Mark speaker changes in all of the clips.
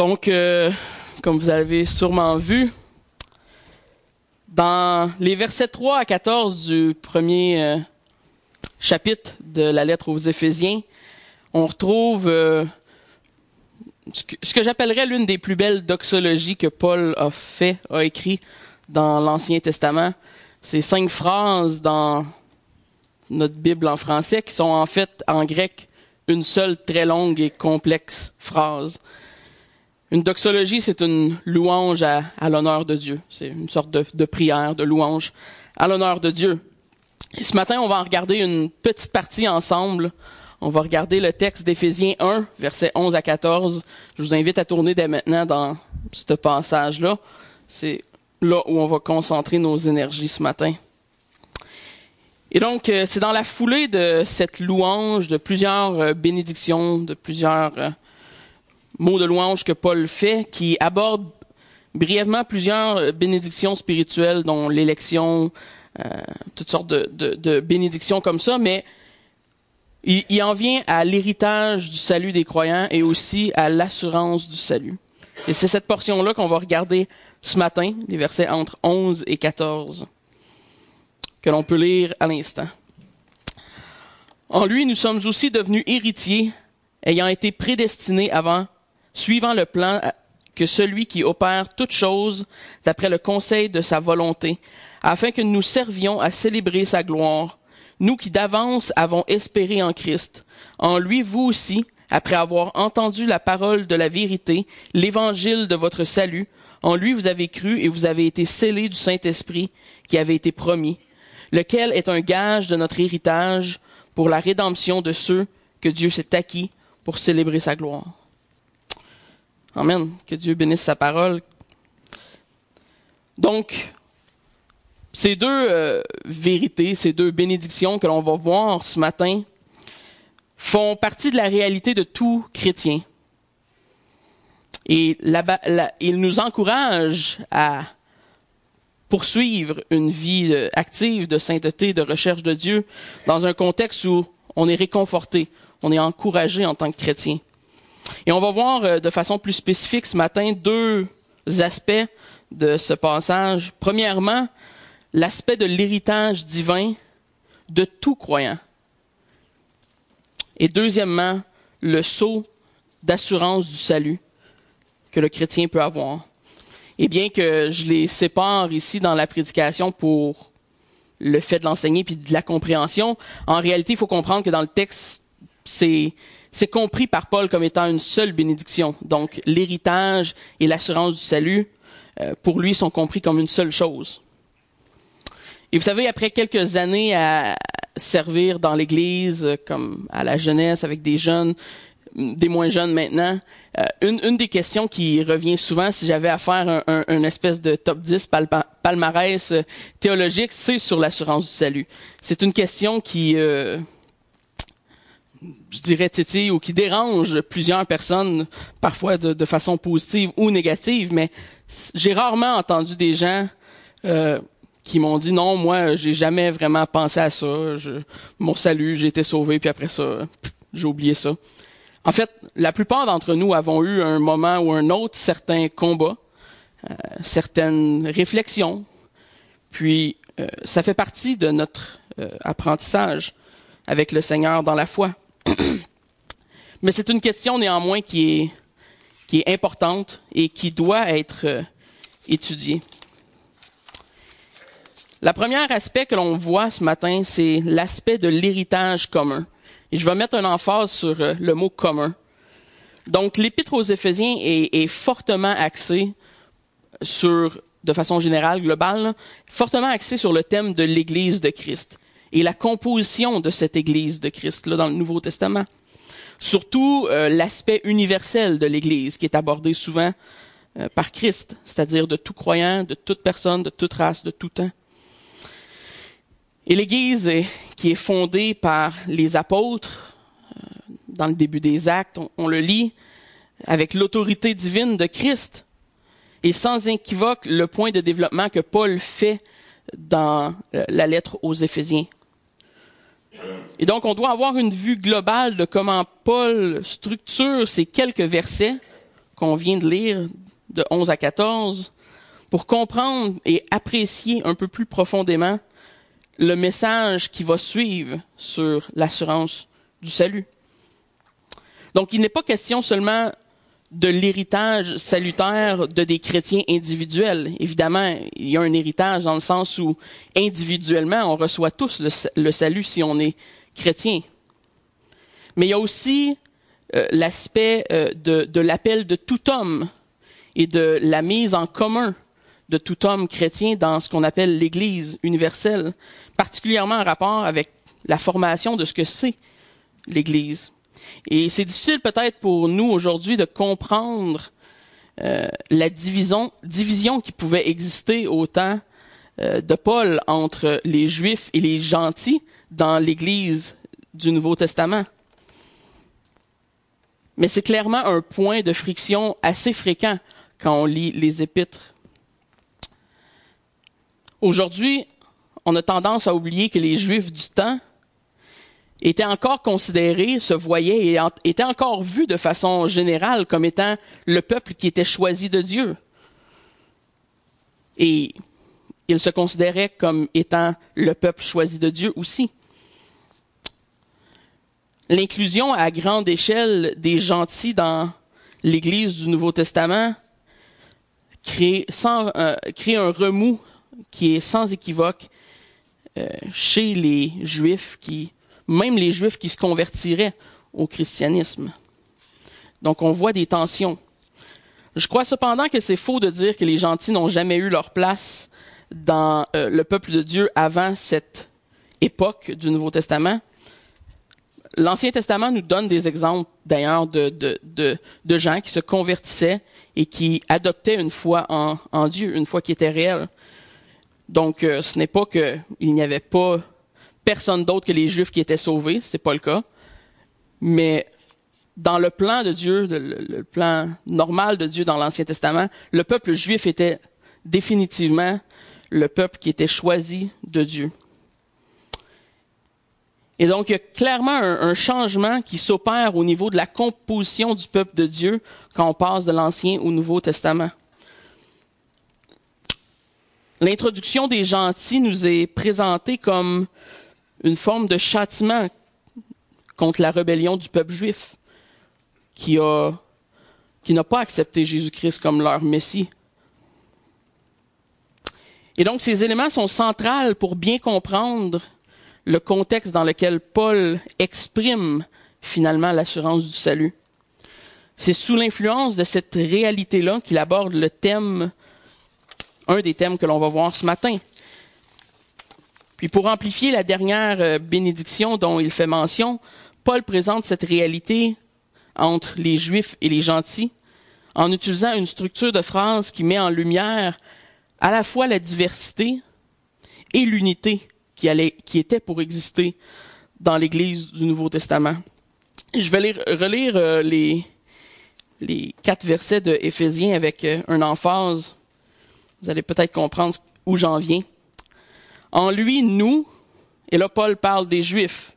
Speaker 1: Donc, euh, comme vous avez sûrement vu, dans les versets 3 à 14 du premier euh, chapitre de la lettre aux Éphésiens, on retrouve euh, ce que, que j'appellerais l'une des plus belles doxologies que Paul a fait, a écrit dans l'Ancien Testament. C'est cinq phrases dans notre Bible en français qui sont en fait en grec une seule très longue et complexe phrase. Une doxologie, c'est une louange à, à l'honneur de Dieu. C'est une sorte de, de prière, de louange à l'honneur de Dieu. Et ce matin, on va en regarder une petite partie ensemble. On va regarder le texte d'Éphésiens 1, versets 11 à 14. Je vous invite à tourner dès maintenant dans ce passage-là. C'est là où on va concentrer nos énergies ce matin. Et donc, euh, c'est dans la foulée de cette louange, de plusieurs euh, bénédictions, de plusieurs euh, mots de louange que Paul fait, qui aborde brièvement plusieurs bénédictions spirituelles, dont l'élection, euh, toutes sortes de, de, de, bénédictions comme ça, mais il, il en vient à l'héritage du salut des croyants et aussi à l'assurance du salut. Et c'est cette portion-là qu'on va regarder ce matin, les versets entre 11 et 14, que l'on peut lire à l'instant. En lui, nous sommes aussi devenus héritiers, ayant été prédestinés avant suivant le plan que celui qui opère toutes choses d'après le conseil de sa volonté, afin que nous servions à célébrer sa gloire, nous qui d'avance avons espéré en Christ. En lui, vous aussi, après avoir entendu la parole de la vérité, l'évangile de votre salut, en lui vous avez cru et vous avez été scellés du Saint-Esprit qui avait été promis, lequel est un gage de notre héritage pour la rédemption de ceux que Dieu s'est acquis pour célébrer sa gloire. Amen. Que Dieu bénisse sa parole. Donc, ces deux euh, vérités, ces deux bénédictions que l'on va voir ce matin font partie de la réalité de tout chrétien. Et là, il nous encourage à poursuivre une vie euh, active de sainteté, de recherche de Dieu, dans un contexte où on est réconforté, on est encouragé en tant que chrétien. Et on va voir euh, de façon plus spécifique ce matin deux aspects de ce passage. Premièrement, l'aspect de l'héritage divin de tout croyant. Et deuxièmement, le saut d'assurance du salut que le chrétien peut avoir. Et bien que je les sépare ici dans la prédication pour le fait de l'enseigner puis de la compréhension, en réalité, il faut comprendre que dans le texte, c'est c'est compris par Paul comme étant une seule bénédiction. Donc l'héritage et l'assurance du salut, euh, pour lui, sont compris comme une seule chose. Et vous savez, après quelques années à servir dans l'Église, euh, comme à la jeunesse, avec des jeunes, des moins jeunes maintenant, euh, une, une, des questions qui revient souvent, si j'avais à faire un, un, une espèce de top 10 palmarès théologique, c'est sur l'assurance du salut. C'est une question qui... Euh, je dirais titi ou qui dérange plusieurs personnes, parfois de, de façon positive ou négative, mais j'ai rarement entendu des gens euh, qui m'ont dit non, moi j'ai jamais vraiment pensé à ça. Je, mon salut, j'ai été sauvé, puis après ça, j'ai oublié ça. En fait, la plupart d'entre nous avons eu un moment ou un autre certains combats, euh, certaines réflexions, puis euh, ça fait partie de notre euh, apprentissage avec le Seigneur dans la foi. Mais c'est une question néanmoins qui est, importante et qui doit être euh, étudiée. La première aspect que l'on voit ce matin, c'est l'aspect de l'héritage commun. Et je vais mettre un emphase sur euh, le mot commun. Donc, l'épître aux Éphésiens est, fortement axé sur, de façon générale, globale, fortement axé sur le thème de l'Église de Christ et la composition de cette Église de Christ là dans le Nouveau Testament. Surtout euh, l'aspect universel de l'Église qui est abordé souvent euh, par Christ, c'est-à-dire de tout croyant, de toute personne, de toute race, de tout temps. Et l'Église qui est fondée par les apôtres, euh, dans le début des actes, on, on le lit, avec l'autorité divine de Christ, et sans équivoque le point de développement que Paul fait dans la lettre aux Éphésiens. Et donc, on doit avoir une vue globale de comment Paul structure ces quelques versets qu'on vient de lire, de 11 à 14, pour comprendre et apprécier un peu plus profondément le message qui va suivre sur l'assurance du salut. Donc, il n'est pas question seulement de l'héritage salutaire de des chrétiens individuels. Évidemment, il y a un héritage dans le sens où individuellement, on reçoit tous le, salut si on est chrétien. Mais il y a aussi euh, l'aspect euh, de, de l'appel de tout homme et de la mise en commun de tout homme chrétien dans ce qu'on appelle l'Église universelle, particulièrement en rapport avec la formation de ce que c'est l'Église. Et c'est difficile peut-être pour nous aujourd'hui de comprendre euh, la division, qui pouvait exister au temps euh, de Paul entre les Juifs et les gentils dans l'Église du Nouveau Testament. Mais c'est clairement un point de friction assez fréquent quand on lit les épîtres. Aujourd'hui, on a tendance à oublier que les Juifs du temps était encore considéré, se voyait et était encore vu de façon générale comme étant le peuple qui était choisi de Dieu. Et il se considérait comme étant le peuple choisi de Dieu aussi. L'inclusion à grande échelle des gentils dans l'Église du Nouveau Testament crée, euh, un remous qui est sans équivoque euh, chez les Juifs qui même les Juifs qui se convertiraient au christianisme. Donc on voit des tensions. Je crois cependant que c'est faux de dire que les gentils n'ont jamais eu leur place dans euh, le peuple de Dieu avant cette époque du Nouveau Testament. L'Ancien Testament nous donne des exemples d'ailleurs de, de, de, gens qui se convertissaient et qui adoptaient une foi en, en Dieu, une foi qui était réelle. Donc euh, ce n'est pas qu'il n'y avait pas personne d'autre que les Juifs qui étaient sauvés, c'est pas le cas. Mais dans le plan de Dieu, le, plan normal de Dieu dans l'Ancien Testament, le peuple juif était définitivement le peuple qui était choisi de Dieu. Et donc, il y a clairement un, un changement qui s'opère au niveau de la composition du peuple de Dieu quand on passe de l'Ancien au Nouveau Testament. L'introduction des gentils nous est présentée comme une forme de châtiment contre la rébellion du peuple juif qui n'a pas accepté Jésus-Christ comme leur Messie. Et donc ces éléments sont centrales pour bien comprendre le contexte dans lequel Paul exprime finalement l'assurance du salut. C'est sous l'influence de cette réalité-là qu'il aborde le thème, un des thèmes que l'on va voir ce matin, puis pour amplifier la dernière euh, bénédiction dont il fait mention, Paul présente cette réalité entre les juifs et les gentils en utilisant une structure de phrase qui met en lumière à la fois la diversité et l'unité qui, allait, était pour exister dans l'Église du Nouveau Testament. Je vais relire euh, les, quatre versets de Éphésiens avec euh, un emphase. Vous allez peut-être comprendre où j'en viens. En lui, nous, et là Paul parle des Juifs,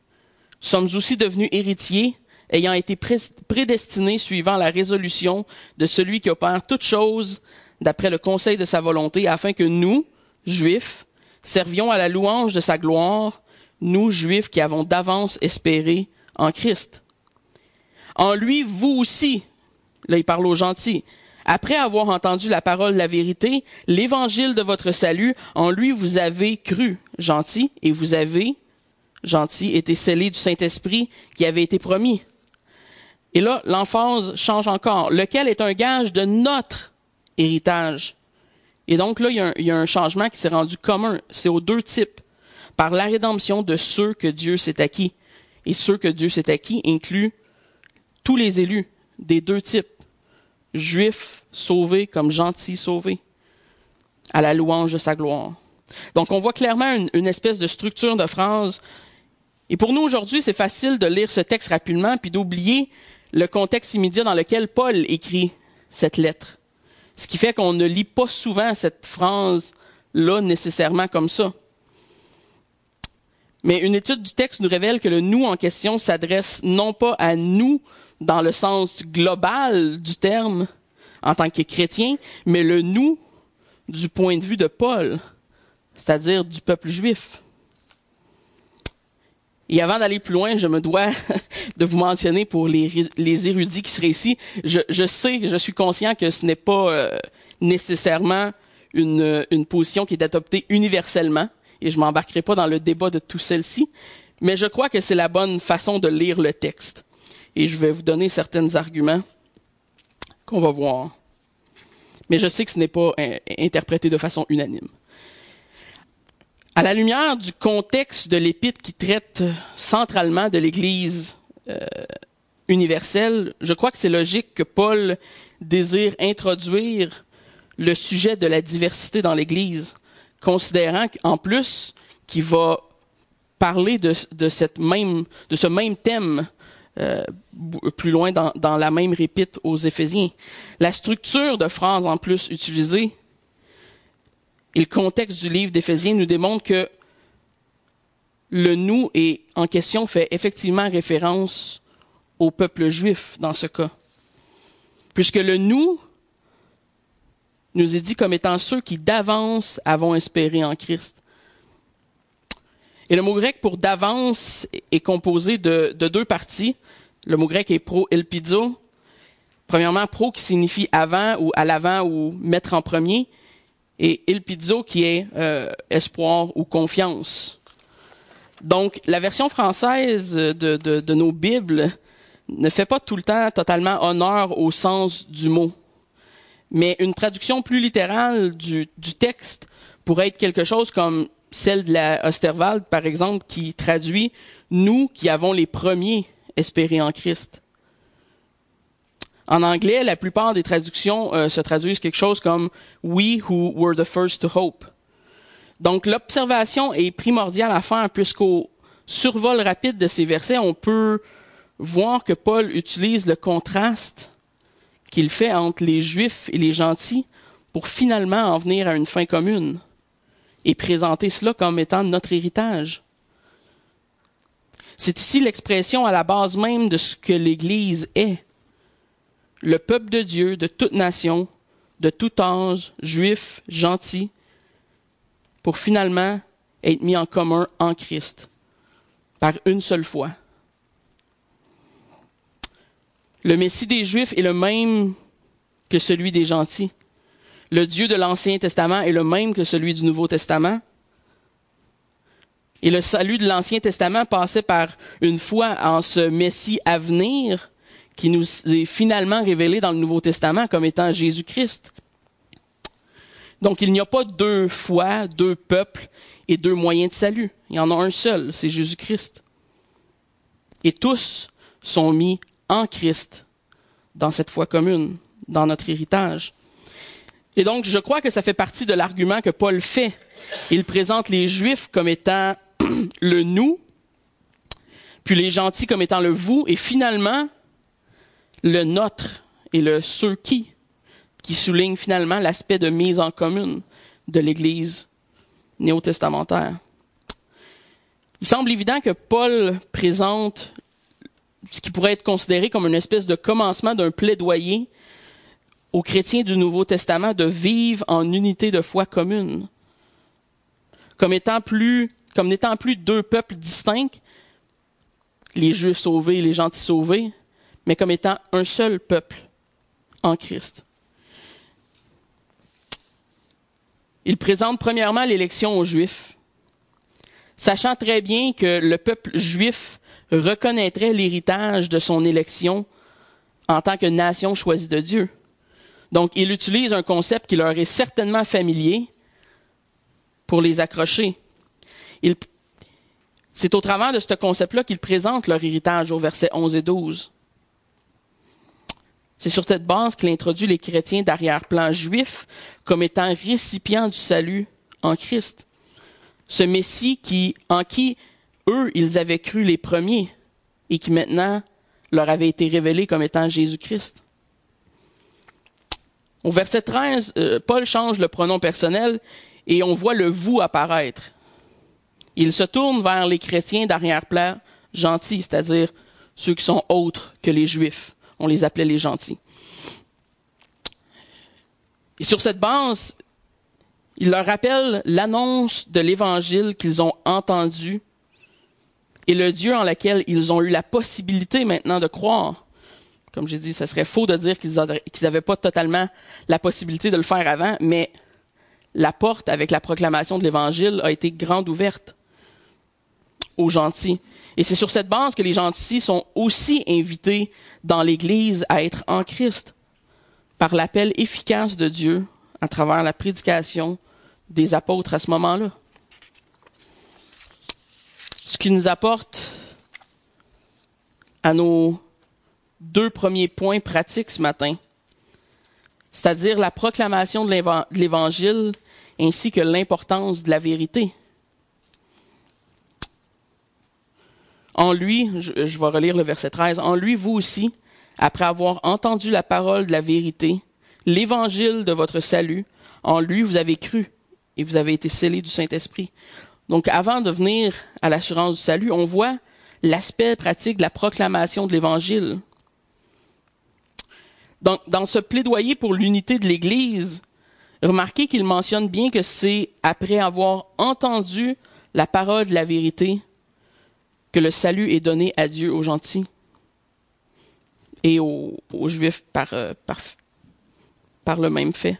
Speaker 1: sommes aussi devenus héritiers, ayant été prédestinés suivant la résolution de celui qui opère toutes choses d'après le conseil de sa volonté, afin que nous, Juifs, servions à la louange de sa gloire, nous, Juifs, qui avons d'avance espéré en Christ. En lui, vous aussi, là il parle aux gentils, après avoir entendu la parole de la vérité, l'évangile de votre salut, en lui vous avez cru, gentil, et vous avez, gentil, été scellé du Saint-Esprit qui avait été promis. Et là, l'emphase change encore, lequel est un gage de notre héritage? Et donc là, il y a un, il y a un changement qui s'est rendu commun. C'est aux deux types. Par la rédemption de ceux que Dieu s'est acquis. Et ceux que Dieu s'est acquis incluent tous les élus des deux types juifs sauvés comme gentils sauvés, à la louange de sa gloire. Donc on voit clairement une, espèce de structure de phrase. Et pour nous aujourd'hui, c'est facile de lire ce texte rapidement puis d'oublier le contexte immédiat dans lequel Paul écrit cette lettre. Ce qui fait qu'on ne lit pas souvent cette phrase-là nécessairement comme ça. Mais une étude du texte nous révèle que le nous en question s'adresse non pas à nous dans le sens global du terme, en tant que chrétien, mais le nous du point de vue de Paul, c'est-à-dire du peuple juif. Et avant d'aller plus loin, je me dois de vous mentionner pour les, les érudits qui seraient ici, je, sais, je suis conscient que ce n'est pas euh, nécessairement une, une position qui est adoptée universellement, et je m'embarquerai pas dans le débat de tout celle-ci, mais je crois que c'est la bonne façon de lire le texte. Et je vais vous donner certains arguments qu'on va voir. Mais je sais que ce n'est pas euh, interprété de façon unanime. À la lumière du contexte de l'épître qui traite centralement de l'Église euh, universelle, je crois que c'est logique que Paul désire introduire le sujet de la diversité dans l'Église, considérant qu'en plus qu'il va parler de, de, cette même, de ce même thème euh, plus loin dans, dans, la même répite aux Éphésiens. La structure de phrase en plus utilisée et le contexte du livre d'Éphésiens nous démontrent que le nous est en question fait effectivement référence au peuple juif dans ce cas. Puisque le nous nous est dit comme étant ceux qui d'avance avons espéré en Christ. Et le mot grec pour d'avance est composé de, de, deux parties. Le mot grec est pro elpizo. Premièrement, pro qui signifie avant ou à l'avant ou mettre en premier et il pizzo qui est euh, espoir ou confiance. Donc, la version française de, de, de, nos Bibles ne fait pas tout le temps totalement honneur au sens du mot. Mais une traduction plus littérale du, du texte pourrait être quelque chose comme celle de la Osterwald, par exemple, qui traduit « nous qui avons les premiers espérés en Christ ». En anglais, la plupart des traductions euh, se traduisent quelque chose comme We who were the first to hope. Donc l'observation est primordiale à faire puisqu'au survol rapide de ces versets, on peut voir que Paul utilise le contraste qu'il fait entre les juifs et les gentils pour finalement en venir à une fin commune et présenter cela comme étant notre héritage. C'est ici l'expression à la base même de ce que l'Église est le peuple de Dieu de toute nation, de tout âge, juif, gentil, pour finalement être mis en commun en Christ, par une seule fois. Le Messie des Juifs est le même que celui des gentils. Le Dieu de l'Ancien Testament est le même que celui du Nouveau Testament. Et le salut de l'Ancien Testament passait par une foi en ce Messie à venir qui nous est finalement révélé dans le Nouveau Testament comme étant Jésus-Christ. Donc il n'y a pas deux fois, deux peuples et deux moyens de salut. Il y en a un seul, c'est Jésus-Christ. Et tous sont mis en Christ dans cette foi commune, dans notre héritage. Et donc je crois que ça fait partie de l'argument que Paul fait. Il présente les Juifs comme étant le nous, puis les gentils comme étant le vous, et finalement, le notre et le ceux qui, qui souligne finalement l'aspect de mise en commune de l'Église néo-testamentaire. Il semble évident que Paul présente ce qui pourrait être considéré comme une espèce de commencement d'un plaidoyer aux chrétiens du Nouveau Testament de vivre en unité de foi commune. Comme étant plus, comme n'étant plus deux peuples distincts, les Juifs sauvés et les gentils sauvés, mais comme étant un seul peuple en Christ. Il présente premièrement l'élection aux Juifs, sachant très bien que le peuple juif reconnaîtrait l'héritage de son élection en tant que nation choisie de Dieu. Donc, il utilise un concept qui leur est certainement familier pour les accrocher. c'est au travers de ce concept-là qu'il présente leur héritage au verset 11 et 12. C'est sur cette base qu'il introduit les chrétiens d'arrière-plan juifs comme étant récipients du salut en Christ. Ce Messie en qui eux, ils avaient cru les premiers et qui maintenant leur avait été révélé comme étant Jésus-Christ. Au verset 13, euh, Paul change le pronom personnel et on voit le vous apparaître. Il se tourne vers les chrétiens d'arrière-plan gentils, c'est-à-dire ceux qui sont autres que les juifs on les appelait les gentils. Et sur cette base, il leur rappelle l'annonce de l'évangile qu'ils ont entendu et le Dieu en lequel ils ont eu la possibilité maintenant de croire. Comme j'ai dit, ce serait faux de dire qu'ils n'avaient pas totalement la possibilité de le faire avant, mais la porte avec la proclamation de l'évangile a été grande ouverte aux gentils. Et c'est sur cette base que les gentils sont aussi invités dans l'Église à être en Christ par l'appel efficace de Dieu à travers la prédication des apôtres à ce moment-là. Ce qui nous apporte à nos deux premiers points pratiques ce matin, c'est-à-dire la proclamation de l'Évangile ainsi que l'importance de la vérité. En lui, je, vais relire le verset 13, en lui, vous aussi, après avoir entendu la parole de la vérité, l'évangile de votre salut, en lui, vous avez cru et vous avez été scellés du Saint-Esprit. Donc, avant de venir à l'assurance du salut, on voit l'aspect pratique de la proclamation de l'évangile. Donc, dans ce plaidoyer pour l'unité de l'Église, remarquez qu'il mentionne bien que c'est après avoir entendu la parole de la vérité que le salut est donné à Dieu aux gentils et aux, juifs par, euh, par, le même fait.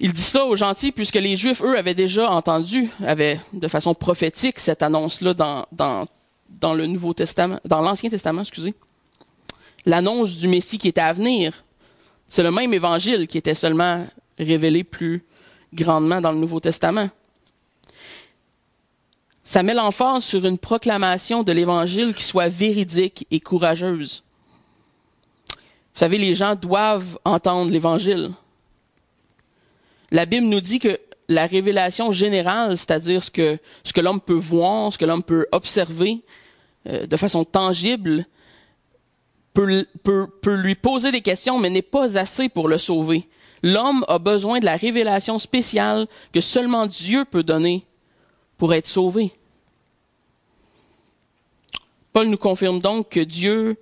Speaker 1: Il dit ça aux gentils puisque les Juifs, eux, avaient déjà entendu, avaient de façon prophétique cette annonce-là dans, dans, dans le Nouveau Testament, dans l'Ancien Testament, excusez. L'annonce du Messie qui était à venir. C'est le même évangile qui était seulement révélé plus grandement dans le Nouveau Testament. Ça met l'emphase sur une proclamation de l'évangile qui soit véridique et courageuse. Vous savez, les gens doivent entendre l'évangile la Bible nous dit que la révélation générale, c'est-à-dire ce que, ce l'homme peut voir, ce que l'homme peut observer euh, de façon tangible, peut, peut, lui poser des questions, mais n'est pas assez pour le sauver. L'homme a besoin de la révélation spéciale que seulement Dieu peut donner pour être sauvé. Paul nous confirme donc que Dieu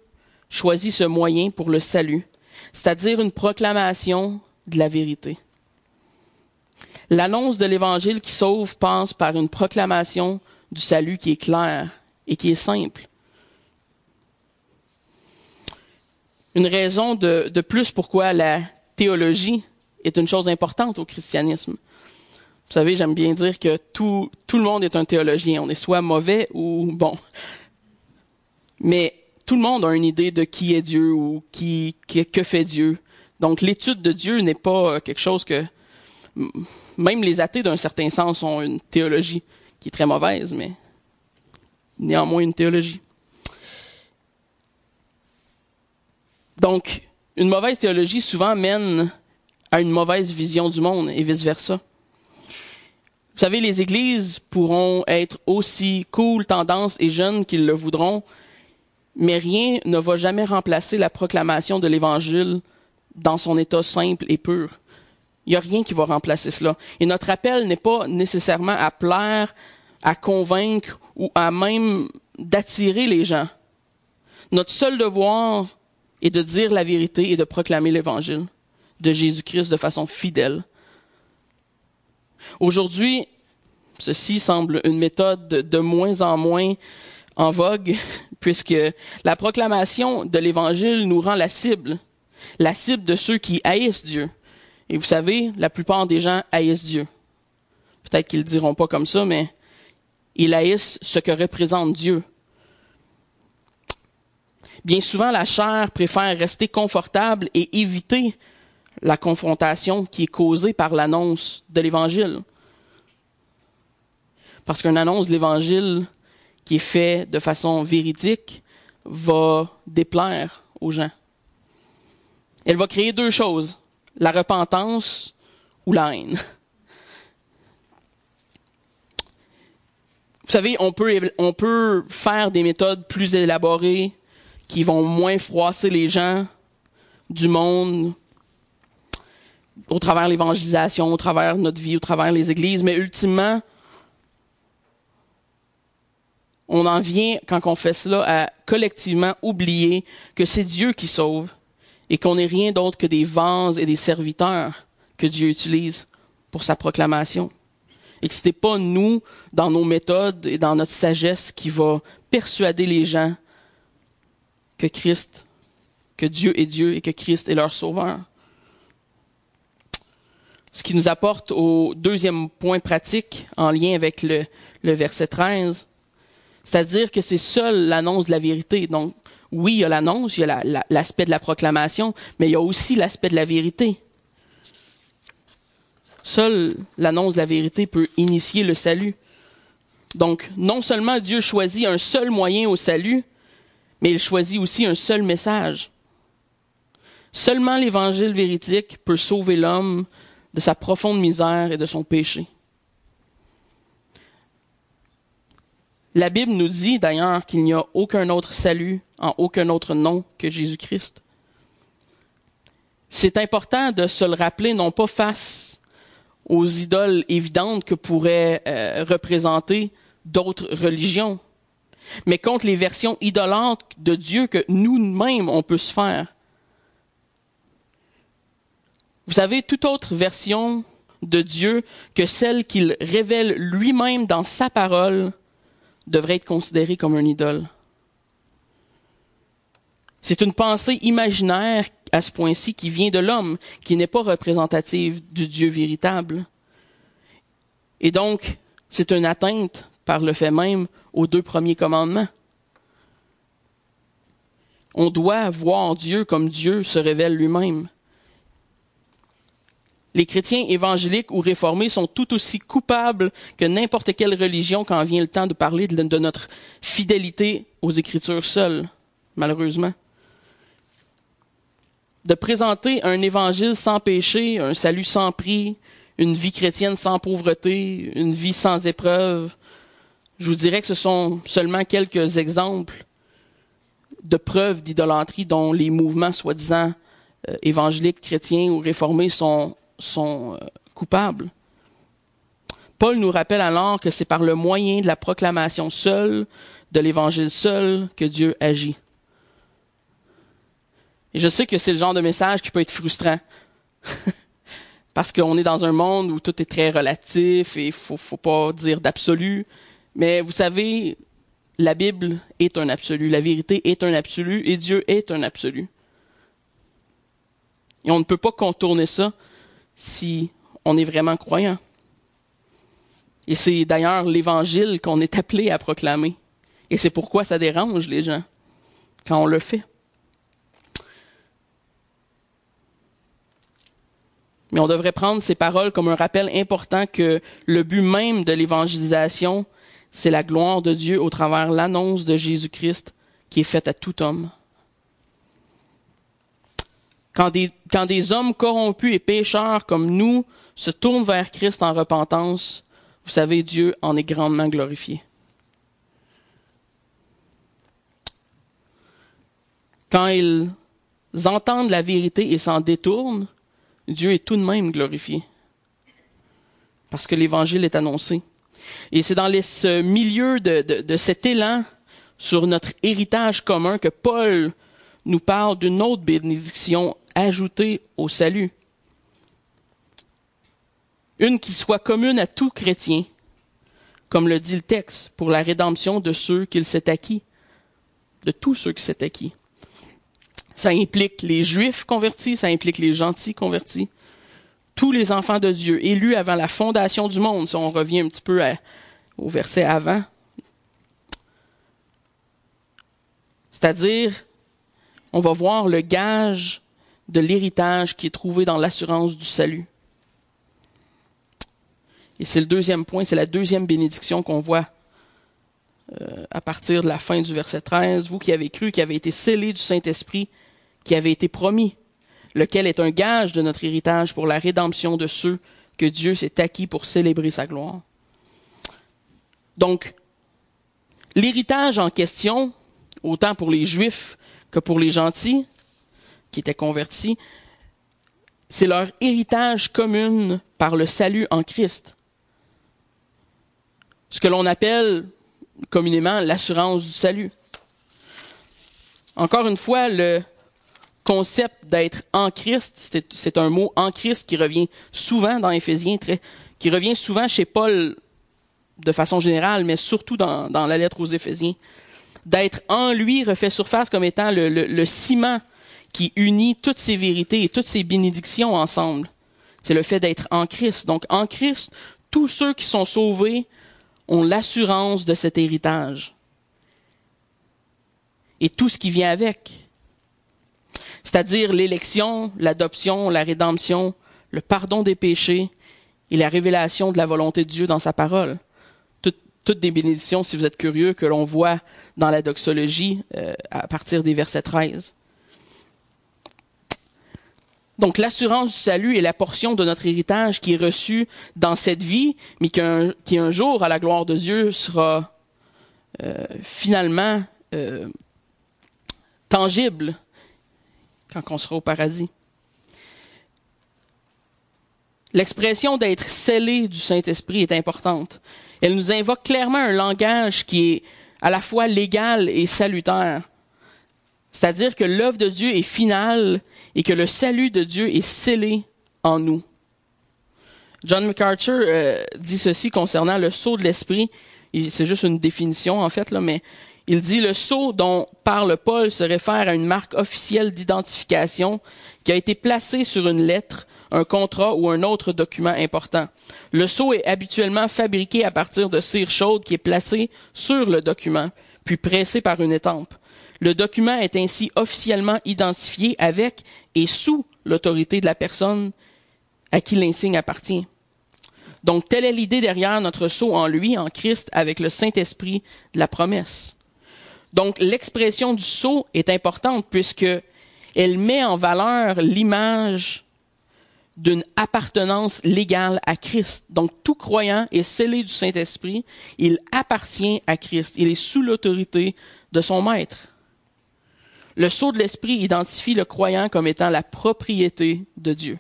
Speaker 1: choisit ce moyen pour le salut, c'est-à-dire une proclamation de la vérité. L'annonce de l'évangile qui sauve passe par une proclamation du salut qui est claire et qui est simple. Une raison de, de plus pourquoi la théologie est une chose importante au christianisme. Vous savez, j'aime bien dire que tout, tout le monde est un théologien. On est soit mauvais ou bon. Mais tout le monde a une idée de qui est Dieu ou qui, que fait Dieu. Donc l'étude de Dieu n'est pas quelque chose que même les athées, d'un certain sens, ont une théologie qui est très mauvaise, mais néanmoins une théologie. Donc, une mauvaise théologie souvent mène à une mauvaise vision du monde et vice-versa. Vous savez, les églises pourront être aussi cool, tendance et jeunes qu'ils le voudront, mais rien ne va jamais remplacer la proclamation de l'Évangile dans son état simple et pur. Il n'y a rien qui va remplacer cela. Et notre appel n'est pas nécessairement à plaire, à convaincre ou à même d'attirer les gens. Notre seul devoir est de dire la vérité et de proclamer l'évangile de Jésus-Christ de façon fidèle. Aujourd'hui, ceci semble une méthode de moins en moins en vogue, puisque la proclamation de l'Évangile nous rend la cible, la cible de ceux qui haïssent Dieu, et vous savez, la plupart des gens haïssent Dieu. Peut-être qu'ils le diront pas comme ça, mais ils haïssent ce que représente Dieu. Bien souvent, la chair préfère rester confortable et éviter la confrontation qui est causée par l'annonce de l'Évangile. Parce qu'une annonce de l'Évangile qui est faite de façon véridique va déplaire aux gens. Elle va créer deux choses la repentance ou la haine. Vous savez, on peut, on peut faire des méthodes plus élaborées qui vont moins froisser les gens du monde au travers l'évangélisation, au travers notre vie, au travers les églises, mais ultimement, on en vient, quand on fait cela, à collectivement oublier que c'est Dieu qui sauve et qu'on n'est rien d'autre que des vases et des serviteurs que Dieu utilise pour sa proclamation. Et que ce n'est pas nous, dans nos méthodes et dans notre sagesse, qui va persuader les gens que Christ, que Dieu est Dieu et que Christ est leur sauveur. Ce qui nous apporte au deuxième point pratique en lien avec le, verset 13. C'est-à-dire que c'est seule l'annonce de la vérité. Donc, oui, il y a l'annonce, il y a l'aspect de la proclamation, mais il y a aussi l'aspect de la vérité. Seule l'annonce de la vérité peut initier le salut. Donc, non seulement Dieu choisit un seul moyen au salut, mais il choisit aussi un seul message. Seulement l'évangile véridique peut sauver l'homme de sa profonde misère et de son péché. La Bible nous dit d'ailleurs qu'il n'y a aucun autre salut en aucun autre nom que Jésus-Christ. C'est important de se le rappeler non pas face aux idoles évidentes que pourraient euh, représenter d'autres religions, mais contre les versions idolâtres de Dieu que nous-mêmes on peut se faire. Vous savez, toute autre version de Dieu que celle qu'il révèle lui-même dans sa parole devrait être considérée comme un idole. C'est une pensée imaginaire à ce point-ci qui vient de l'homme, qui n'est pas représentative du Dieu véritable. Et donc, c'est une atteinte par le fait même aux deux premiers commandements. On doit voir Dieu comme Dieu se révèle lui-même les chrétiens évangéliques ou réformés sont tout aussi coupables que n'importe quelle religion quand vient le temps de parler de, notre fidélité aux Écritures seules, malheureusement. De présenter un évangile sans péché, un salut sans prix, une vie chrétienne sans pauvreté, une vie sans épreuve, je vous dirais que ce sont seulement quelques exemples de preuves d'idolâtrie dont les mouvements soi-disant euh, évangéliques, chrétiens ou réformés sont euh, coupables. Paul nous rappelle alors que c'est par le moyen de la proclamation seule, de l'évangile seul, que Dieu agit. Et je sais que c'est le genre de message qui peut être frustrant. Parce qu'on est dans un monde où tout est très relatif et il faut, faut pas dire d'absolu. Mais vous savez, la Bible est un absolu, la vérité est un absolu et Dieu est un absolu. Et on ne peut pas contourner ça si on est vraiment croyant. Et c'est d'ailleurs l'évangile qu'on est appelé à proclamer. Et c'est pourquoi ça dérange les gens quand on le fait. Mais on devrait prendre ces paroles comme un rappel important que le but même de l'évangélisation, c'est la gloire de Dieu au travers l'annonce de Jésus-Christ qui est faite à tout homme. Quand des, quand des hommes corrompus et pécheurs comme nous se tournent vers Christ en repentance, vous savez, Dieu en est grandement glorifié. Quand ils entendent la vérité et s'en détournent, Dieu est tout de même glorifié. Parce que l'évangile est annoncé. Et c'est dans ce milieu de, cet élan sur notre héritage commun que Paul nous parle d'une autre bénédiction ajoutée au salut. Une qui soit commune à tout chrétien, comme le dit le texte, pour la rédemption de ceux qu'il s'est acquis, de tous ceux qui s'est acquis. Ça implique les juifs convertis, ça implique les gentils convertis, tous les enfants de Dieu, élus avant la fondation du monde, si on revient un petit peu au verset avant. C'est-à-dire, on va voir le gage de l'héritage qui est trouvé dans l'assurance du salut. Et c'est le deuxième point, c'est la deuxième bénédiction qu'on voit euh, à partir de la fin du verset 13. Vous qui avez cru, qui avez été scellés du Saint-Esprit, qui avez été promis, lequel est un gage de notre héritage pour la rédemption de ceux que Dieu s'est acquis pour célébrer sa gloire. Donc, l'héritage en question, autant pour les Juifs que pour les gentils, qui étaient convertis, c'est leur héritage commun par le salut en Christ. Ce que l'on appelle communément l'assurance du salut. Encore une fois, le concept d'être en Christ, c'est un mot en Christ qui revient souvent dans Éphésiens, qui revient souvent chez Paul de façon générale, mais surtout dans, la lettre aux Éphésiens. D'être en lui refait surface comme étant le, le, le ciment qui unit toutes ces vérités et toutes ces bénédictions ensemble. C'est le fait d'être en Christ. Donc en Christ, tous ceux qui sont sauvés ont l'assurance de cet héritage. Et tout ce qui vient avec. C'est-à-dire l'élection, l'adoption, la rédemption, le pardon des péchés et la révélation de la volonté de Dieu dans sa parole toutes des bénédictions, si vous êtes curieux, que l'on voit dans la doxologie euh, à partir des versets 13. Donc l'assurance du salut est la portion de notre héritage qui est reçue dans cette vie, mais qui un, qui un jour, à la gloire de Dieu, sera euh, finalement euh, tangible quand on sera au paradis. L'expression d'être scellé du Saint-Esprit est importante. Elle nous invoque clairement un langage qui est à la fois légal et salutaire. C'est-à-dire que l'œuvre de Dieu est finale et que le salut de Dieu est scellé en nous. John MacArthur euh, dit ceci concernant le sceau de l'esprit. C'est juste une définition en fait là, mais il dit le sceau dont parle Paul se réfère à une marque officielle d'identification qui a été placée sur une lettre un contrat ou un autre document important. Le sceau est habituellement fabriqué à partir de cire chaude qui est placée sur le document, puis pressé par une étampe. Le document est ainsi officiellement identifié avec et sous l'autorité de la personne à qui l'insigne appartient. Donc, telle est l'idée derrière notre sceau en lui, en Christ, avec le Saint-Esprit de la promesse. Donc, l'expression du sceau est importante puisque elle met en valeur l'image d'une appartenance légale à Christ. Donc tout croyant est scellé du Saint-Esprit, il appartient à Christ, il est sous l'autorité de son maître. Le sceau de l'Esprit identifie le croyant comme étant la propriété de Dieu.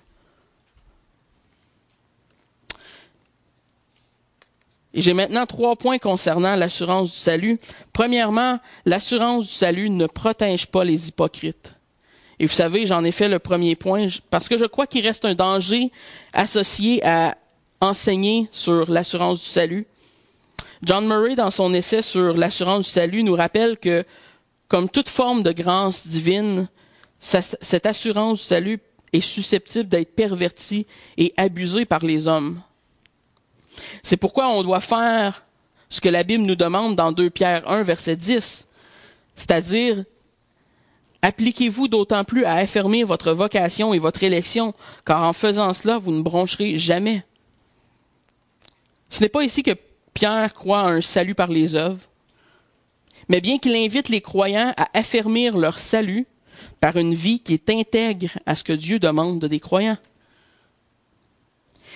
Speaker 1: J'ai maintenant trois points concernant l'assurance du salut. Premièrement, l'assurance du salut ne protège pas les hypocrites. Et vous savez, j'en ai fait le premier point parce que je crois qu'il reste un danger associé à enseigner sur l'assurance du salut. John Murray, dans son essai sur l'assurance du salut, nous rappelle que, comme toute forme de grâce divine, cette assurance du salut est susceptible d'être pervertie et abusée par les hommes. C'est pourquoi on doit faire ce que la Bible nous demande dans 2 Pierre 1, verset 10, c'est-à-dire Appliquez-vous d'autant plus à affermir votre vocation et votre élection, car en faisant cela, vous ne broncherez jamais. Ce n'est pas ici que Pierre croit à un salut par les œuvres, mais bien qu'il invite les croyants à affermir leur salut par une vie qui est intègre à ce que Dieu demande des croyants.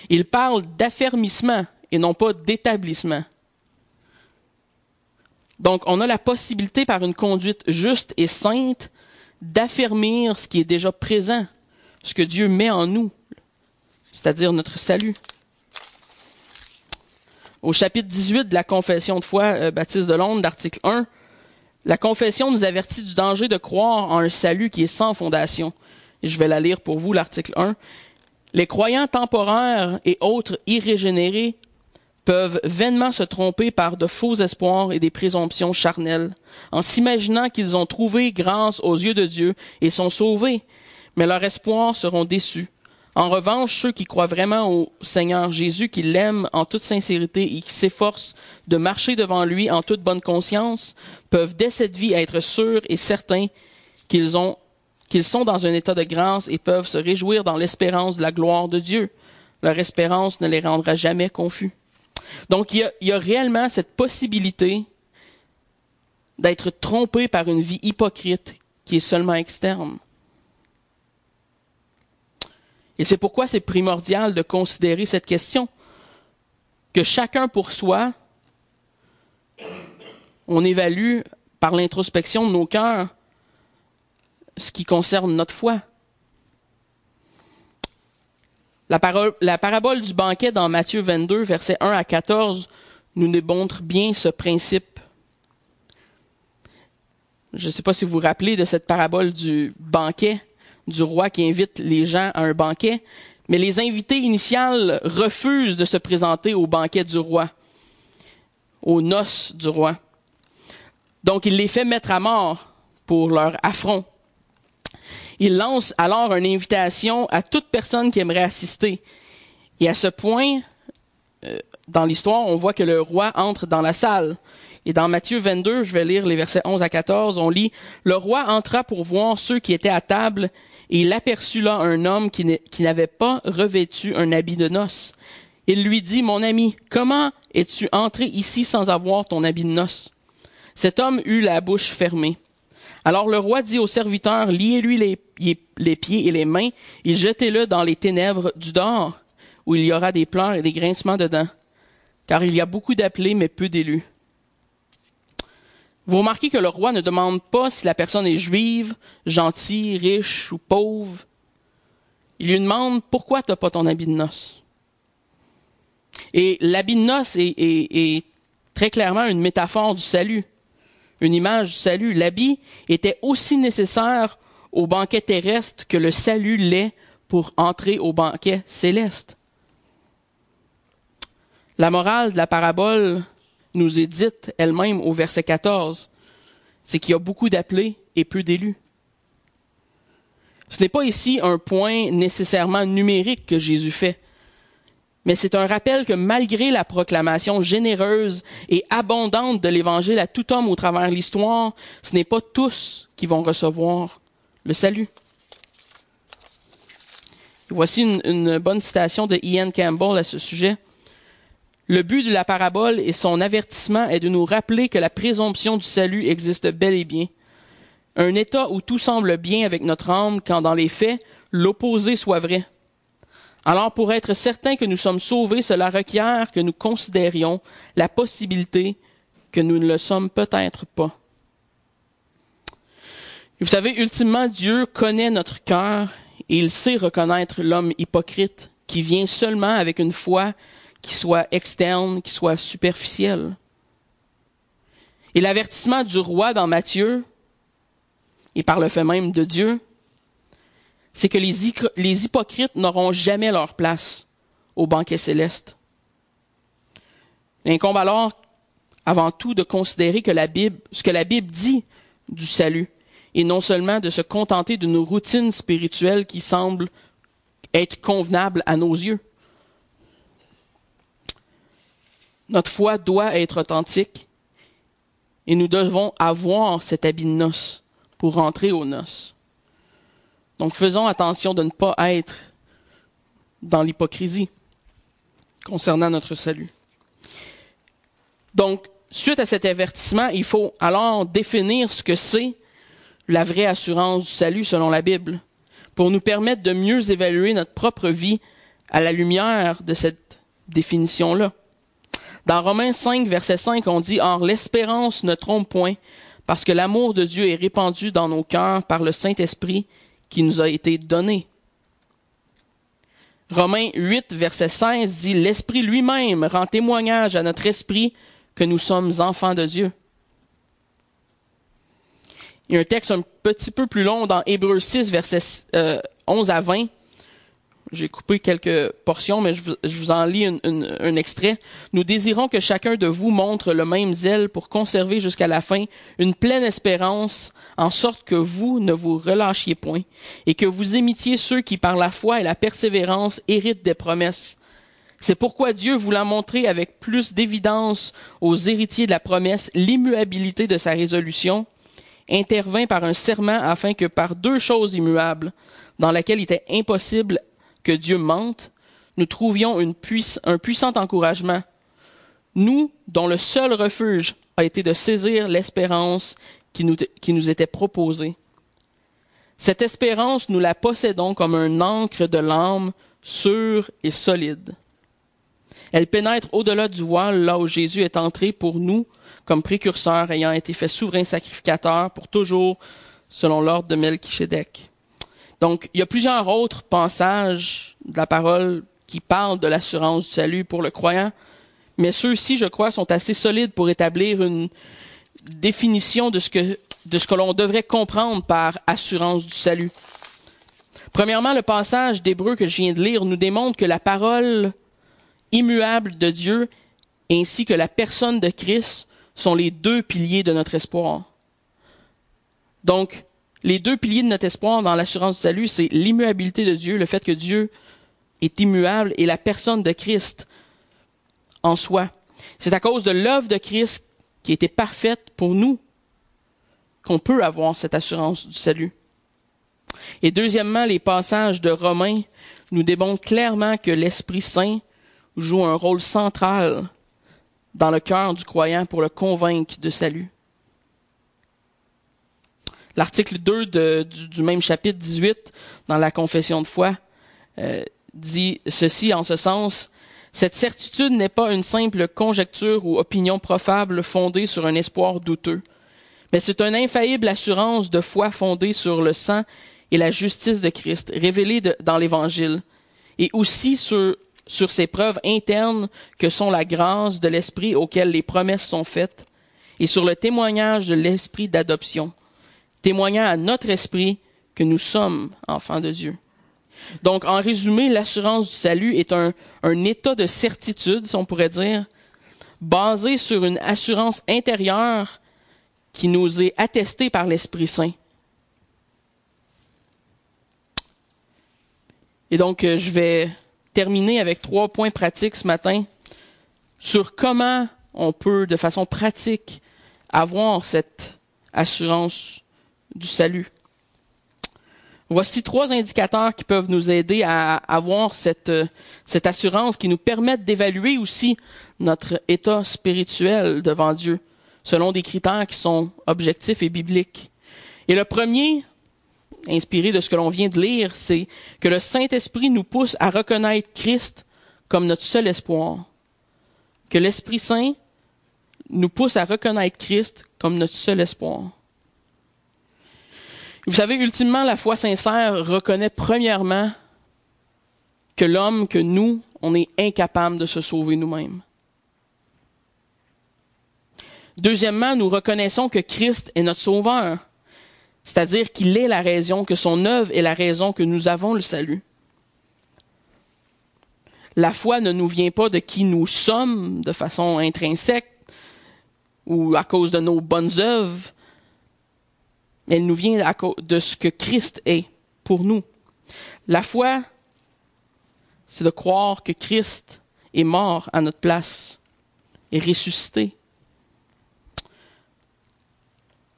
Speaker 1: Il parle d'affermissement et non pas d'établissement. Donc, on a la possibilité par une conduite juste et sainte d'affermir ce qui est déjà présent, ce que Dieu met en nous, c'est-à-dire notre salut. Au chapitre 18 de la Confession de foi euh, Baptiste de Londres, l'article 1, la Confession nous avertit du danger de croire en un salut qui est sans fondation. Je vais la lire pour vous, l'article 1. Les croyants temporaires et autres irrégénérés peuvent vainement se tromper par de faux espoirs et des présomptions charnelles, en s'imaginant qu'ils ont trouvé grâce aux yeux de Dieu et sont sauvés, mais leurs espoirs seront déçus. En revanche, ceux qui croient vraiment au Seigneur Jésus, qui l'aiment en toute sincérité et qui s'efforcent de marcher devant lui en toute bonne conscience, peuvent dès cette vie être sûrs et certains qu'ils ont qu'ils sont dans un état de grâce et peuvent se réjouir dans l'espérance de la gloire de Dieu. Leur espérance ne les rendra jamais confus. Donc, il y a, réellement cette possibilité d'être trompé par une vie hypocrite qui est seulement externe. Et c'est pourquoi c'est primordial de considérer cette question, que chacun pour soi, on évalue par l'introspection de nos cœurs ce qui concerne notre foi. La, parabole du banquet dans Matthieu 22, versets 1 à 14, nous démontre bien ce principe. Je ne sais pas si vous vous rappelez de cette parabole du banquet du roi qui invite les gens à un banquet, mais les invités initiales refusent de se présenter au banquet du roi, aux noces du roi. Donc il les fait mettre à mort pour leur affront. Il lance alors une invitation à toute personne qui aimerait assister. Et à ce point, euh, dans l'histoire, on voit que le roi entre dans la salle. Et dans Matthieu 22, je vais lire les versets 11 à 14, on lit, Le roi entra pour voir ceux qui étaient à table, et il aperçut là un homme qui n'avait pas revêtu un habit de noces. Il lui dit, Mon ami, comment es-tu entré ici sans avoir ton habit de noces? Cet homme eut la bouche fermée. Alors le roi dit au serviteur, Liez-lui les, les pieds et les mains, et jetez-le dans les ténèbres du dehors, où il y aura des pleurs et des grincements dedans, car il y a beaucoup d'appelés, mais peu d'élus. Vous remarquez que le roi ne demande pas si la personne est juive, gentille, riche ou pauvre. Il lui demande pourquoi tu n'as pas ton habit de noces? Et l'habit de noces est, très clairement une métaphore du salut, une image du salut. L'habit était aussi nécessaire au banquet terrestre que le salut l'est pour entrer au banquet céleste. La morale de la parabole nous est dite elle-même au verset 14, c'est qu'il y a beaucoup d'appelés et peu d'élus. Ce n'est pas ici un point nécessairement numérique que Jésus fait, mais c'est un rappel que malgré la proclamation généreuse et abondante de l'Évangile à tout homme au travers de l'histoire, ce n'est pas tous qui vont recevoir le salut. Voici une, une bonne citation de Ian Campbell à ce sujet. Le but de la parabole et son avertissement est de nous rappeler que la présomption du salut existe bel et bien. Un état où tout semble bien avec notre âme quand dans les faits, l'opposé soit vrai. Alors pour être certain que nous sommes sauvés, cela requiert que nous considérions la possibilité que nous ne le sommes peut-être pas. vous savez, ultimement, Dieu connaît notre cœur et il sait reconnaître l'homme hypocrite qui vient seulement avec une foi qui soit externe, qui soit superficiel. Et l'avertissement du roi dans Matthieu, et par le fait même de Dieu, c'est que les, hypocrites n'auront jamais leur place au banquet céleste. Il incombe alors avant tout de considérer ce que la Bible dit du salut, et non seulement de se contenter d'une routine spirituelle qui semble être convenable à nos yeux. Notre foi doit être authentique et nous devons avoir cet habit de noces pour rentrer aux noces. Donc faisons attention de ne pas être dans l'hypocrisie concernant notre salut. Donc, suite à cet avertissement, il faut alors définir ce que c'est la vraie assurance du salut selon la Bible, pour nous permettre de mieux évaluer notre propre vie à la lumière de cette définition-là. Dans Romains 5, verset 5, on dit, Or l'espérance ne trompe point, parce que l'amour de Dieu est répandu dans nos cœurs par le Saint-Esprit qui nous a été donné. Romains 8, verset 16 dit, L'Esprit lui-même rend témoignage à notre esprit que nous sommes enfants de Dieu. Il y a un texte un petit peu plus long dans Hébreux 6, verset 11 à 20, j'ai coupé quelques portions, mais je vous, en lis un extrait. Nous désirons que chacun de vous montre le même zèle pour conserver jusqu'à la fin une pleine espérance, en sorte que vous ne vous relâchiez point, et que vous imitiez ceux qui, par la foi et la persévérance, héritent des promesses. C'est pourquoi Dieu, voulant montrer avec plus d'évidence aux héritiers de la promesse l'immuabilité de sa résolution, intervint par un serment afin que par deux choses immuables, dans lesquelles il était impossible que Dieu mente, nous trouvions un puissant encouragement. Nous, dont le seul refuge a été de saisir l'espérance qui nous, était proposée. Cette espérance, nous la possédons comme un ancre de l'âme sûre et solide. Elle pénètre au-delà du voile, là où Jésus est entré pour nous, comme précurseur, ayant été fait souverain sacrificateur pour toujours, selon l'ordre de Melchisedec. Donc, il y a plusieurs autres passages de la parole qui parlent de l'assurance du salut pour le croyant, mais ceux-ci, je crois, sont assez solides pour établir une définition de ce que, de ce que l'on devrait comprendre par assurance du salut. Premièrement, le passage d'Hébreu que je viens de lire nous démontre que la parole immuable de Dieu ainsi que la personne de Christ sont les deux piliers de notre espoir. Donc, les deux piliers de notre espoir dans l'assurance du salut, c'est l'immuabilité de Dieu, le fait que Dieu est immuable, et la personne de Christ en soi. C'est à cause de l'œuvre de Christ qui était parfaite pour nous qu'on peut avoir cette assurance du salut. Et deuxièmement, les passages de Romains nous démontrent clairement que l'Esprit Saint joue un rôle central dans le cœur du croyant pour le convaincre de salut. L'article 2 du, même chapitre 18 dans la confession de foi euh, dit ceci en ce sens. Cette certitude n'est pas une simple conjecture ou opinion profable fondée sur un espoir douteux, mais c'est une infaillible assurance de foi fondée sur le sang et la justice de Christ révélée dans l'Évangile, et aussi sur, sur ces preuves internes que sont la grâce de l'Esprit auquel les promesses sont faites, et sur le témoignage de l'Esprit d'adoption, témoignant à notre esprit que nous sommes enfants de Dieu. Donc, en résumé, l'assurance du salut est un, état de certitude, si on pourrait dire, basé sur une assurance intérieure qui nous est attestée par l'Esprit Saint. Et donc, euh, je vais terminer avec trois points pratiques ce matin sur comment on peut, de façon pratique, avoir cette assurance du salut. Voici trois indicateurs qui peuvent nous aider à avoir cette, cette assurance, qui nous permettent d'évaluer aussi notre état spirituel devant Dieu, selon des critères qui sont objectifs et bibliques. Et le premier, inspiré de ce que l'on vient de lire, c'est que le Saint-Esprit nous pousse à reconnaître Christ comme notre seul espoir. Que l'Esprit Saint nous pousse à reconnaître Christ comme notre seul espoir. Vous savez, ultimement, la foi sincère reconnaît premièrement que l'homme, que nous, on est incapable de se sauver nous-mêmes. Deuxièmement, nous reconnaissons que Christ est notre sauveur, c'est-à-dire qu'il est la raison, que son œuvre est la raison que nous avons le salut. La foi ne nous vient pas de qui nous sommes de façon intrinsèque ou à cause de nos bonnes œuvres, elle nous vient de ce que Christ est pour nous. La foi, c'est de croire que Christ est mort à notre place et ressuscité.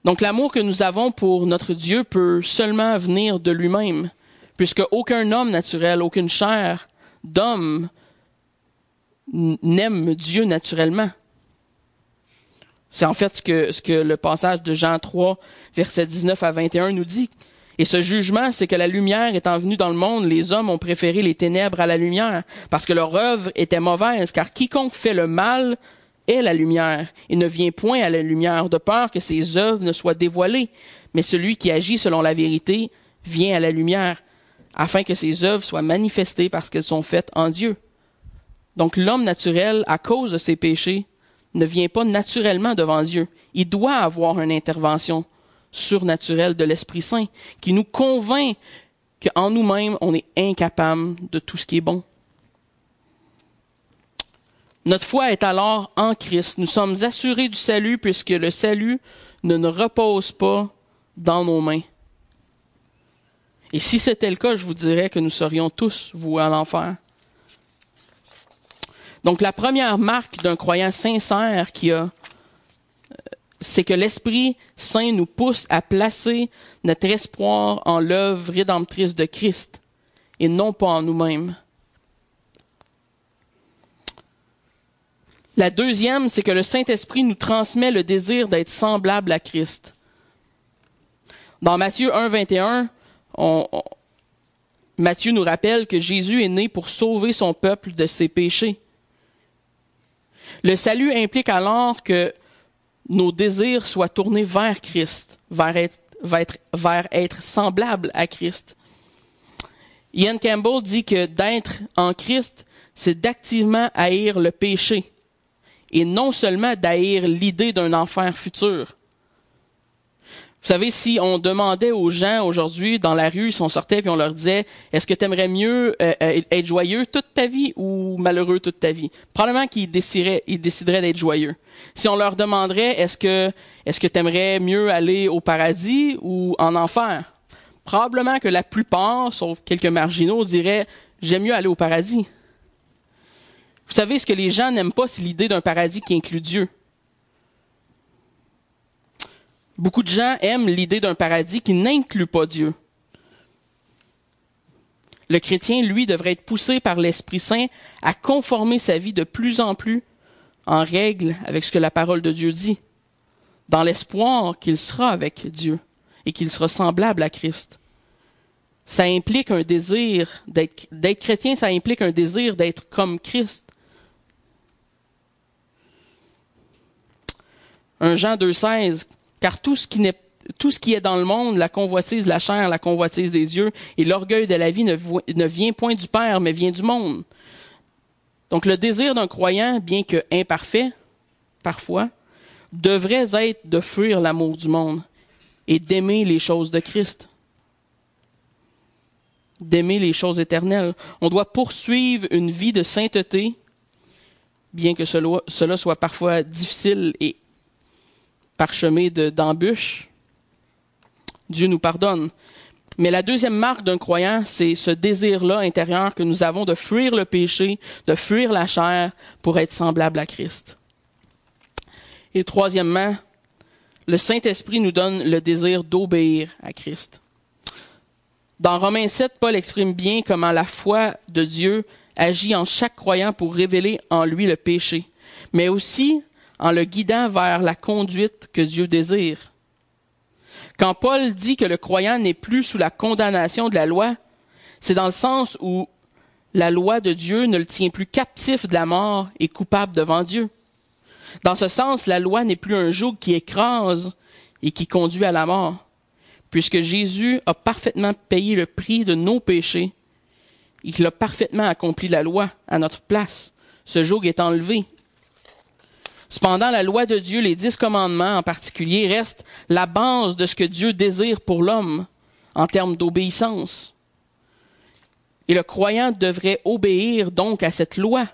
Speaker 1: Donc l'amour que nous avons pour notre Dieu peut seulement venir de lui-même, puisque aucun homme naturel, aucune chair d'homme n'aime Dieu naturellement. C'est en fait ce que, ce que le passage de Jean 3, verset 19 à 21 nous dit. Et ce jugement, c'est que la lumière étant venue dans le monde, les hommes ont préféré les ténèbres à la lumière, parce que leur œuvre était mauvaise, car quiconque fait le mal est la lumière, et ne vient point à la lumière, de peur que ses œuvres ne soient dévoilées. Mais celui qui agit selon la vérité vient à la lumière, afin que ses œuvres soient manifestées parce qu'elles sont faites en Dieu. Donc l'homme naturel, à cause de ses péchés, ne vient pas naturellement devant Dieu. Il doit avoir une intervention surnaturelle de l'Esprit Saint qui nous convainc qu'en nous-mêmes, on est incapable de tout ce qui est bon. Notre foi est alors en Christ. Nous sommes assurés du salut puisque le salut ne nous repose pas dans nos mains. Et si c'était le cas, je vous dirais que nous serions tous voués à l'enfer. Donc la première marque d'un croyant sincère qui a euh, c'est que l'Esprit Saint nous pousse à placer notre espoir en l'œuvre rédemptrice de Christ et non pas en nous-mêmes. La deuxième, c'est que le Saint-Esprit nous transmet le désir d'être semblable à Christ. Dans Matthieu 1, 21, Matthieu nous rappelle que Jésus est né pour sauver son peuple de ses péchés. Le salut implique alors que nos désirs soient tournés vers Christ, vers être, vers être, semblable à Christ. Ian Campbell dit que d'être en Christ, c'est d'activement haïr le péché et non seulement d'haïr l'idée d'un enfer futur. Vous savez, si on demandait aux gens aujourd'hui dans la rue, si on sortait puis on leur disait, est-ce que tu aimerais mieux euh, euh, être joyeux toute ta vie ou malheureux toute ta vie? Probablement qu'ils décideraient, décideraient d'être joyeux. Si on leur demanderait, est-ce que est-ce que tu aimerais mieux aller au paradis ou en enfer? Probablement que la plupart, sauf quelques marginaux, diraient, j'aime mieux aller au paradis. Vous savez, ce que les gens n'aiment pas, c'est l'idée d'un paradis qui inclut Dieu. Beaucoup de gens aiment l'idée d'un paradis qui n'inclut pas Dieu. Le chrétien, lui, devrait être poussé par l'Esprit Saint à conformer sa vie de plus en plus en règle avec ce que la parole de Dieu dit, dans l'espoir qu'il sera avec Dieu et qu'il sera semblable à Christ. Ça implique un désir d'être, chrétien, ça implique un désir d'être comme Christ. Un Jean 2,16 car tout ce qui est dans le monde, la convoitise de la chair, la convoitise des yeux et l'orgueil de la vie ne, ne, vient point du Père, mais vient du monde. Donc le désir d'un croyant, bien que imparfait, parfois, devrait être de fuir l'amour du monde et d'aimer les choses de Christ, d'aimer les choses éternelles. On doit poursuivre une vie de sainteté, bien que cela, cela soit parfois difficile et parchemin d'embûches. Dieu nous pardonne. Mais la deuxième marque d'un croyant, c'est ce désir-là intérieur que nous avons de fuir le péché, de fuir la chair pour être semblable à Christ. Et troisièmement, le Saint-Esprit nous donne le désir d'obéir à Christ. Dans Romains 7, Paul exprime bien comment la foi de Dieu agit en chaque croyant pour révéler en lui le péché, mais aussi en le guidant vers la conduite que Dieu désire. Quand Paul dit que le croyant n'est plus sous la condamnation de la loi, c'est dans le sens où la loi de Dieu ne le tient plus captif de la mort et coupable devant Dieu. Dans ce sens, la loi n'est plus un joug qui écrase et qui conduit à la mort, puisque Jésus a parfaitement payé le prix de nos péchés et qu'il a parfaitement accompli la loi à notre place. Ce joug est enlevé Cependant, la loi de Dieu, les dix commandements en particulier, restent la base de ce que Dieu désire pour l'homme en termes d'obéissance. Et le croyant devrait obéir donc à cette loi,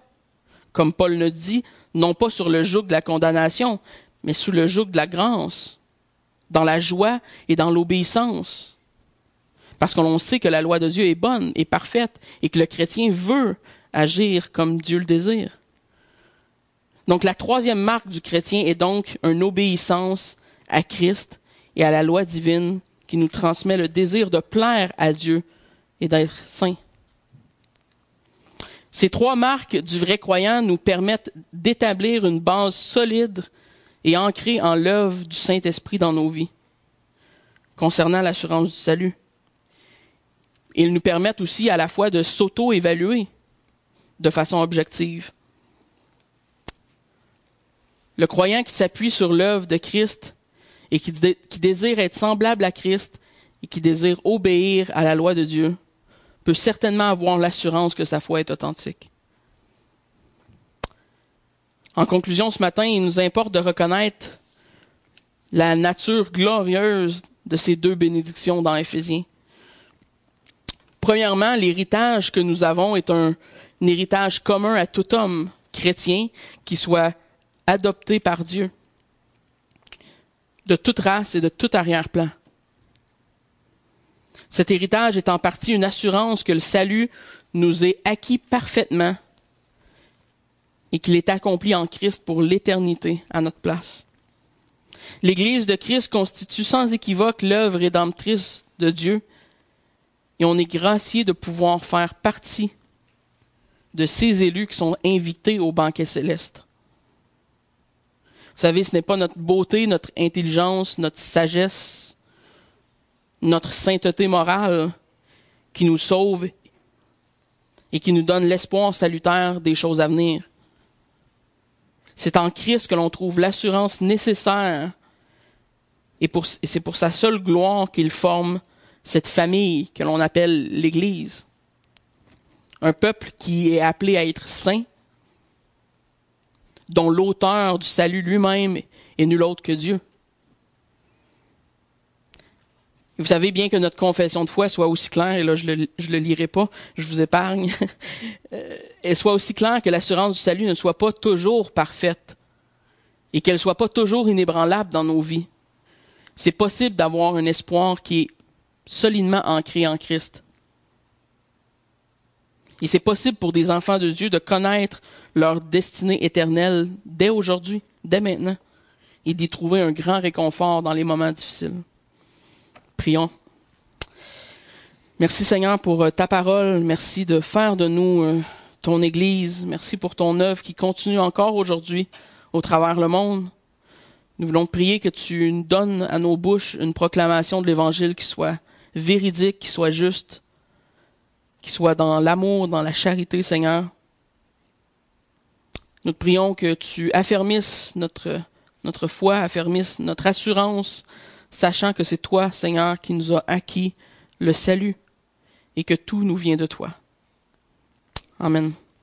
Speaker 1: comme Paul le dit, non pas sur le joug de la condamnation, mais sous le joug de la grâce, dans la joie et dans l'obéissance. Parce que l'on sait que la loi de Dieu est bonne et parfaite et que le chrétien veut agir comme Dieu le désire. Donc la troisième marque du chrétien est donc une obéissance à Christ et à la loi divine qui nous transmet le désir de plaire à Dieu et d'être saint. Ces trois marques du vrai croyant nous permettent d'établir une base solide et ancrée en l'œuvre du Saint-Esprit dans nos vies concernant l'assurance du salut. Ils nous permettent aussi à la fois de s'auto-évaluer de façon objective le croyant qui s'appuie sur l'œuvre de Christ et qui, désire être semblable à Christ et qui désire obéir à la loi de Dieu peut certainement avoir l'assurance que sa foi est authentique. En conclusion, ce matin, il nous importe de reconnaître la nature glorieuse de ces deux bénédictions dans Éphésiens. Premièrement, l'héritage que nous avons est un, un héritage commun à tout homme chrétien qui soit adopté par Dieu, de toute race et de tout arrière-plan. Cet héritage est en partie une assurance que le salut nous est acquis parfaitement et qu'il est accompli en Christ pour l'éternité à notre place. L'Église de Christ constitue sans équivoque l'œuvre rédemptrice de Dieu et on est gracié de pouvoir faire partie de ces élus qui sont invités au banquet céleste. Savez, ce n'est pas notre beauté, notre intelligence, notre sagesse, notre sainteté morale qui nous sauve et qui nous donne l'espoir salutaire des choses à venir. C'est en Christ que l'on trouve l'assurance nécessaire et, et c'est pour sa seule gloire qu'il forme cette famille que l'on appelle l'Église. Un peuple qui est appelé à être saint, dont l'auteur du salut lui-même est nul autre que Dieu. Vous savez bien que notre confession de foi soit aussi claire, et là je le, le lirai pas, je vous épargne, euh, elle soit aussi claire que l'assurance du salut ne soit pas toujours parfaite et qu'elle soit pas toujours inébranlable dans nos vies. C'est possible d'avoir un espoir qui est solidement ancré en Christ. Et c'est possible pour des enfants de Dieu de connaître leur destinée éternelle dès aujourd'hui, dès maintenant, et d'y trouver un grand réconfort dans les moments difficiles. Prions. Merci Seigneur pour euh, ta parole. Merci de faire de nous euh, ton Église. Merci pour ton œuvre qui continue encore aujourd'hui au travers le monde. Nous voulons prier que tu donnes à nos bouches une proclamation de l'Évangile qui soit véridique, qui soit juste, qui soit dans l'amour, dans la charité, Seigneur. Nous te prions que tu affermisses notre, notre foi, affermisses notre assurance, sachant que c'est toi, Seigneur, qui nous a acquis le salut et que tout nous vient de toi. Amen.